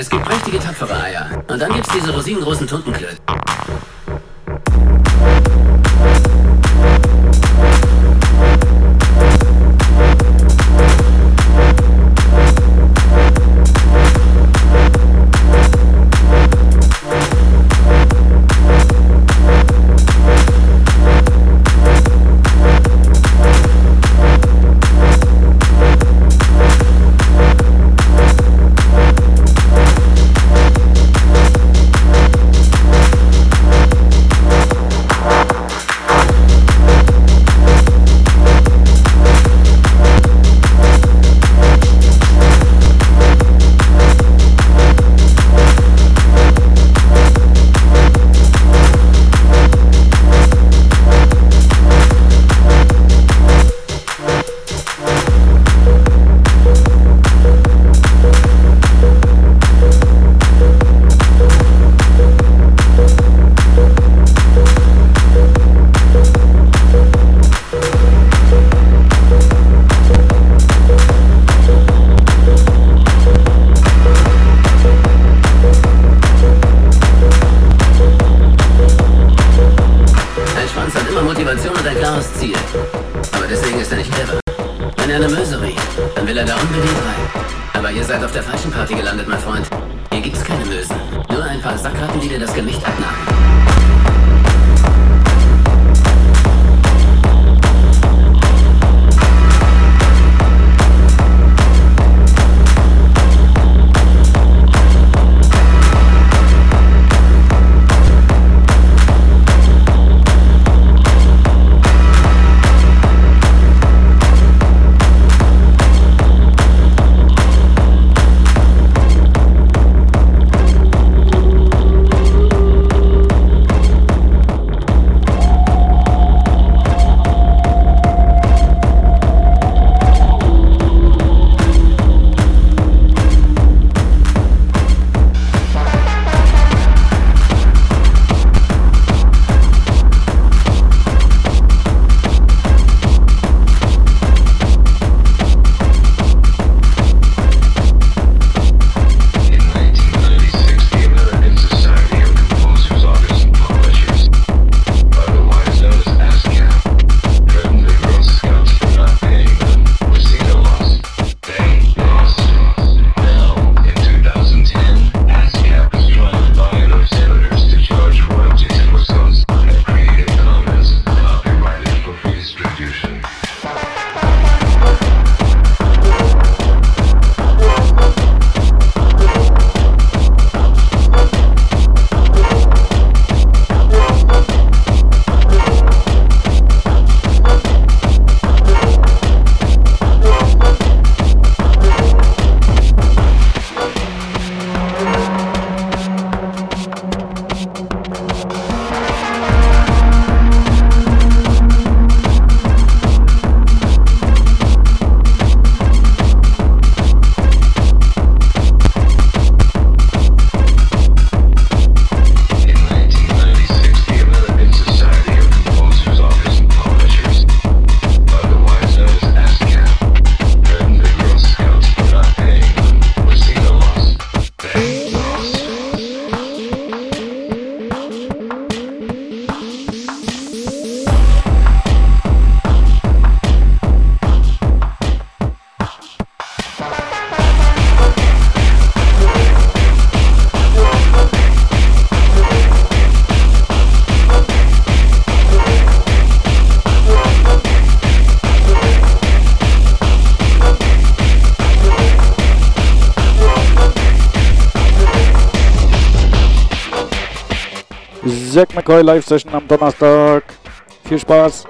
Es gibt prächtige, tapfere Eier. Und dann gibt's diese rosinengroßen Tuntenklöten. McCoy Live Session am Donnerstag. Viel Spaß.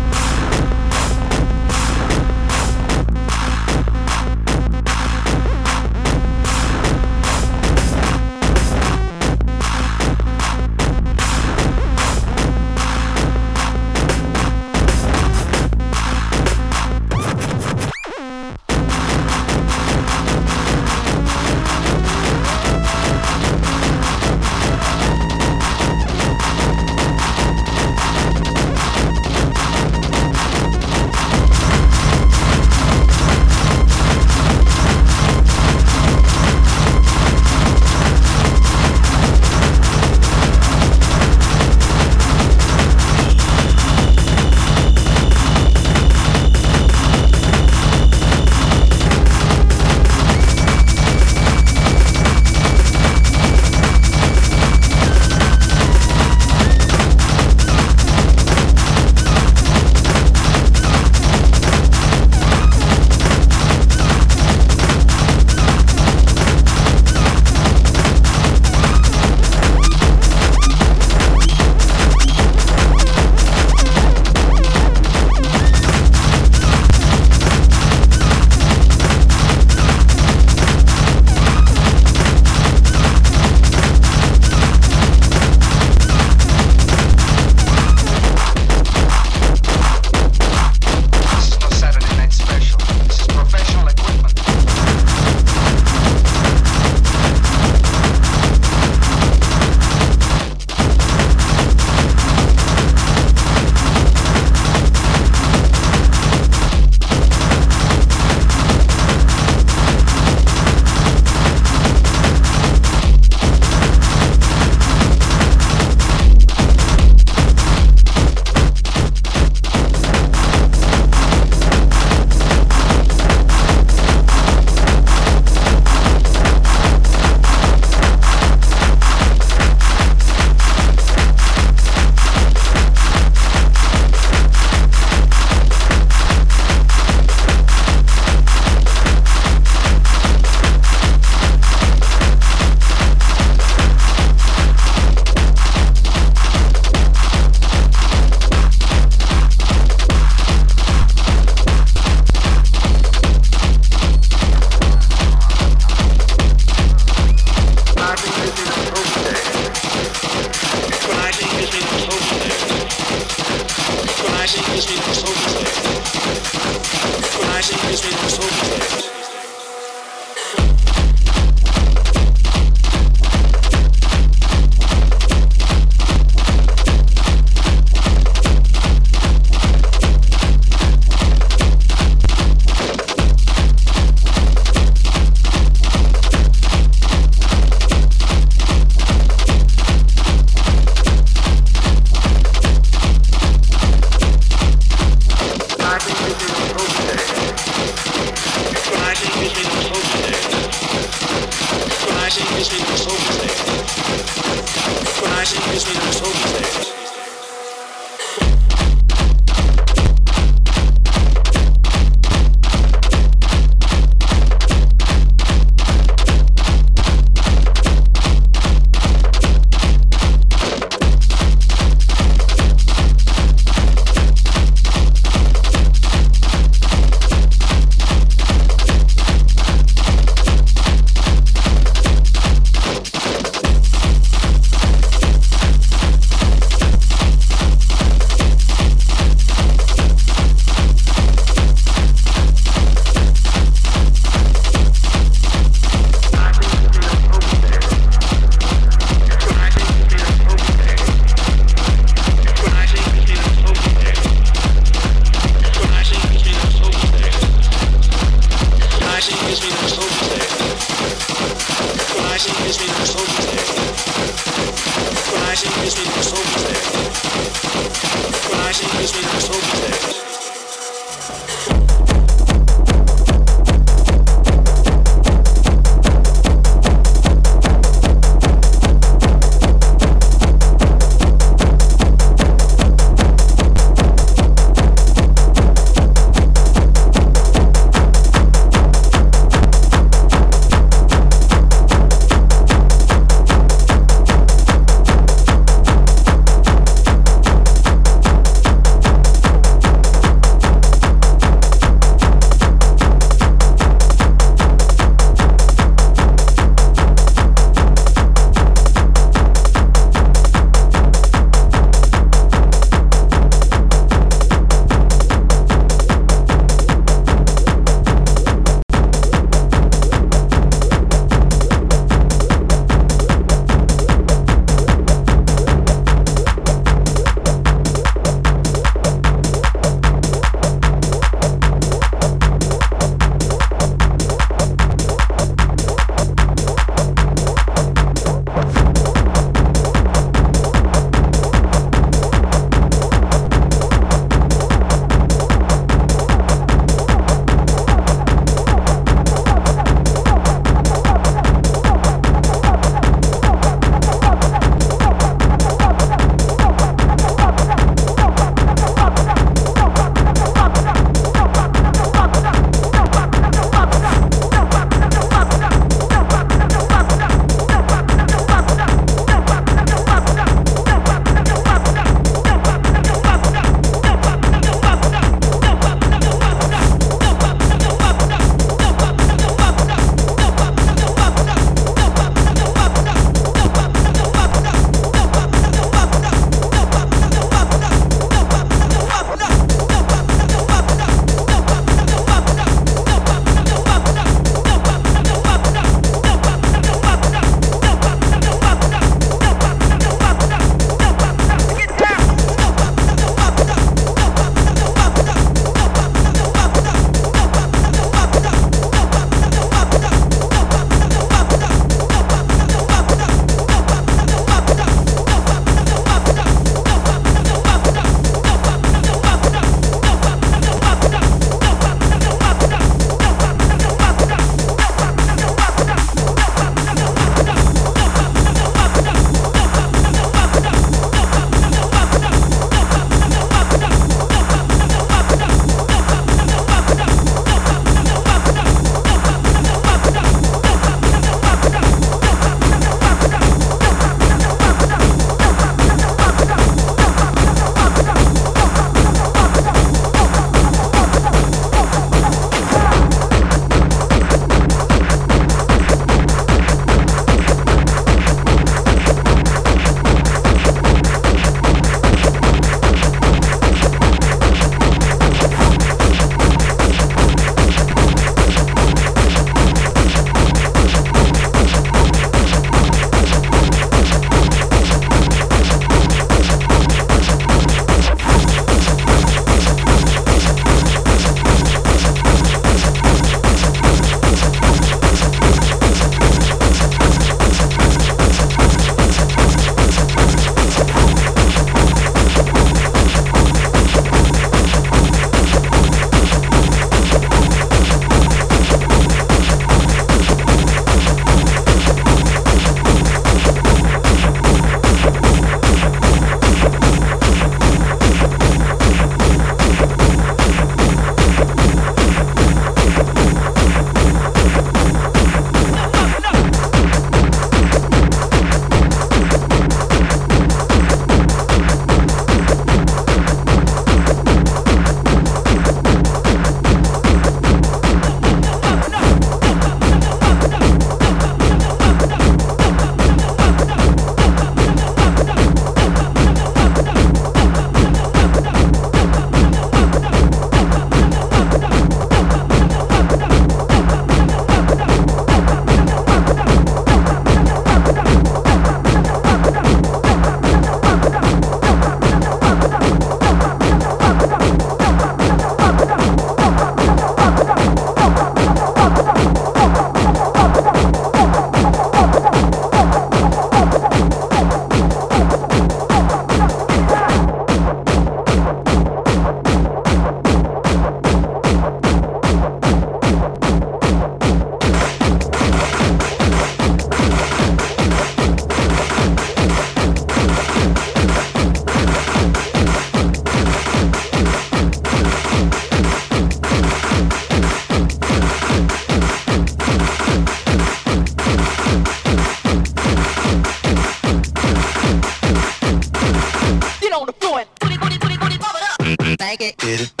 like it.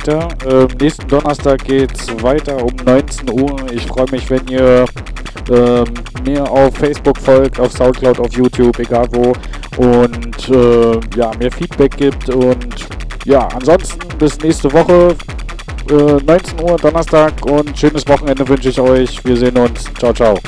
Heute. Ähm, nächsten Donnerstag geht's weiter um 19 Uhr. Ich freue mich, wenn ihr ähm, mir auf Facebook folgt, auf Soundcloud, auf YouTube, egal wo. Und äh, ja, mir Feedback gibt. Und ja, ansonsten bis nächste Woche. Äh, 19 Uhr Donnerstag und schönes Wochenende wünsche ich euch. Wir sehen uns. Ciao, ciao.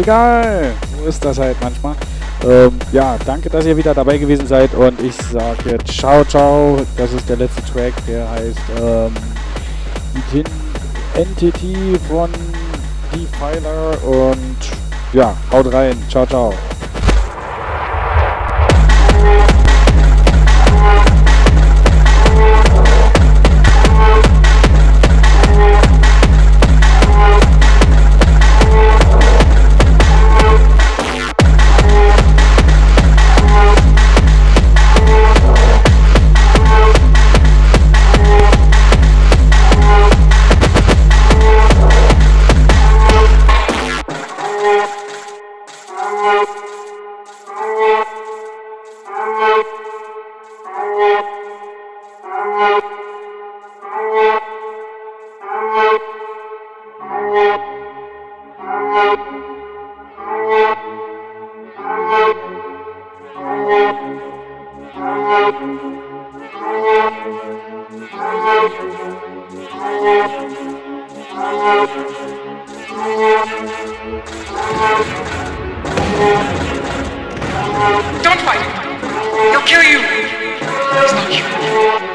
Egal. So ist das halt manchmal. Ähm, ja, danke, dass ihr wieder dabei gewesen seid und ich sage ciao, ciao. Das ist der letzte Track, der heißt ähm, Entity von Defiler und ja, haut rein. Ciao, ciao. Don't fight. Him. He'll kill you. He's not human.